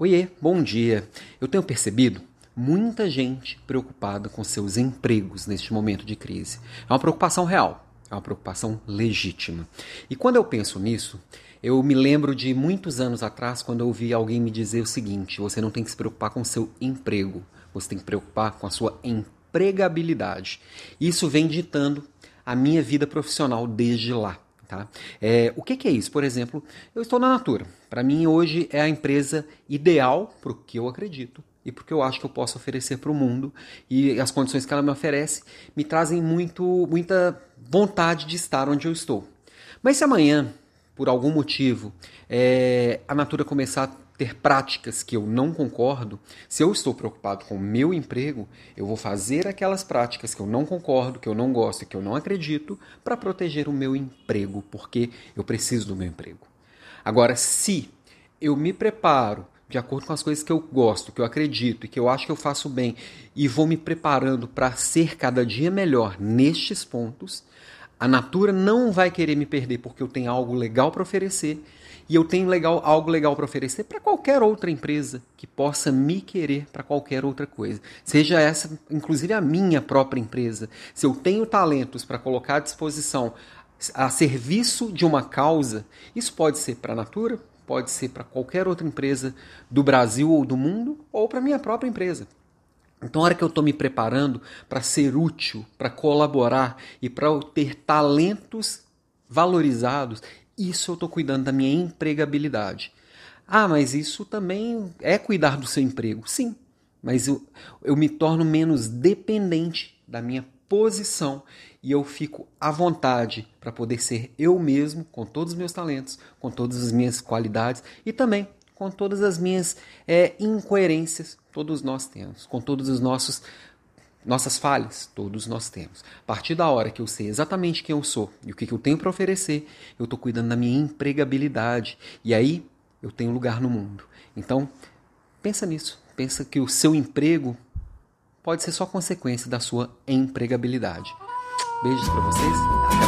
Oiê, bom dia. Eu tenho percebido muita gente preocupada com seus empregos neste momento de crise. É uma preocupação real, é uma preocupação legítima. E quando eu penso nisso, eu me lembro de muitos anos atrás, quando eu ouvi alguém me dizer o seguinte: você não tem que se preocupar com seu emprego, você tem que se preocupar com a sua empregabilidade. Isso vem ditando a minha vida profissional desde lá. Tá? É, o que, que, é isso? Por exemplo, eu estou na Natura. Para mim, hoje é a empresa ideal para o que eu acredito e porque eu acho que eu posso oferecer para o mundo. E as condições que ela me oferece me trazem muito, muita vontade de estar onde eu estou. Mas se amanhã, por algum motivo, é, a Natura começar a ter práticas que eu não concordo, se eu estou preocupado com o meu emprego, eu vou fazer aquelas práticas que eu não concordo, que eu não gosto, que eu não acredito, para proteger o meu emprego, porque eu preciso do meu emprego. Agora, se eu me preparo de acordo com as coisas que eu gosto, que eu acredito e que eu acho que eu faço bem e vou me preparando para ser cada dia melhor nestes pontos, a Natura não vai querer me perder porque eu tenho algo legal para oferecer e eu tenho legal, algo legal para oferecer para qualquer outra empresa que possa me querer para qualquer outra coisa. Seja essa, inclusive a minha própria empresa. Se eu tenho talentos para colocar à disposição a serviço de uma causa, isso pode ser para a Natura, pode ser para qualquer outra empresa do Brasil ou do mundo, ou para minha própria empresa. Então, a hora que eu estou me preparando para ser útil, para colaborar e para ter talentos valorizados, isso eu estou cuidando da minha empregabilidade. Ah, mas isso também é cuidar do seu emprego. Sim, mas eu, eu me torno menos dependente da minha posição e eu fico à vontade para poder ser eu mesmo, com todos os meus talentos, com todas as minhas qualidades e também com todas as minhas é, incoerências. Todos nós temos, com todos os nossos nossas falhas, todos nós temos. A partir da hora que eu sei exatamente quem eu sou e o que eu tenho para oferecer, eu estou cuidando da minha empregabilidade. E aí eu tenho lugar no mundo. Então, pensa nisso. Pensa que o seu emprego pode ser só consequência da sua empregabilidade. Beijos para vocês.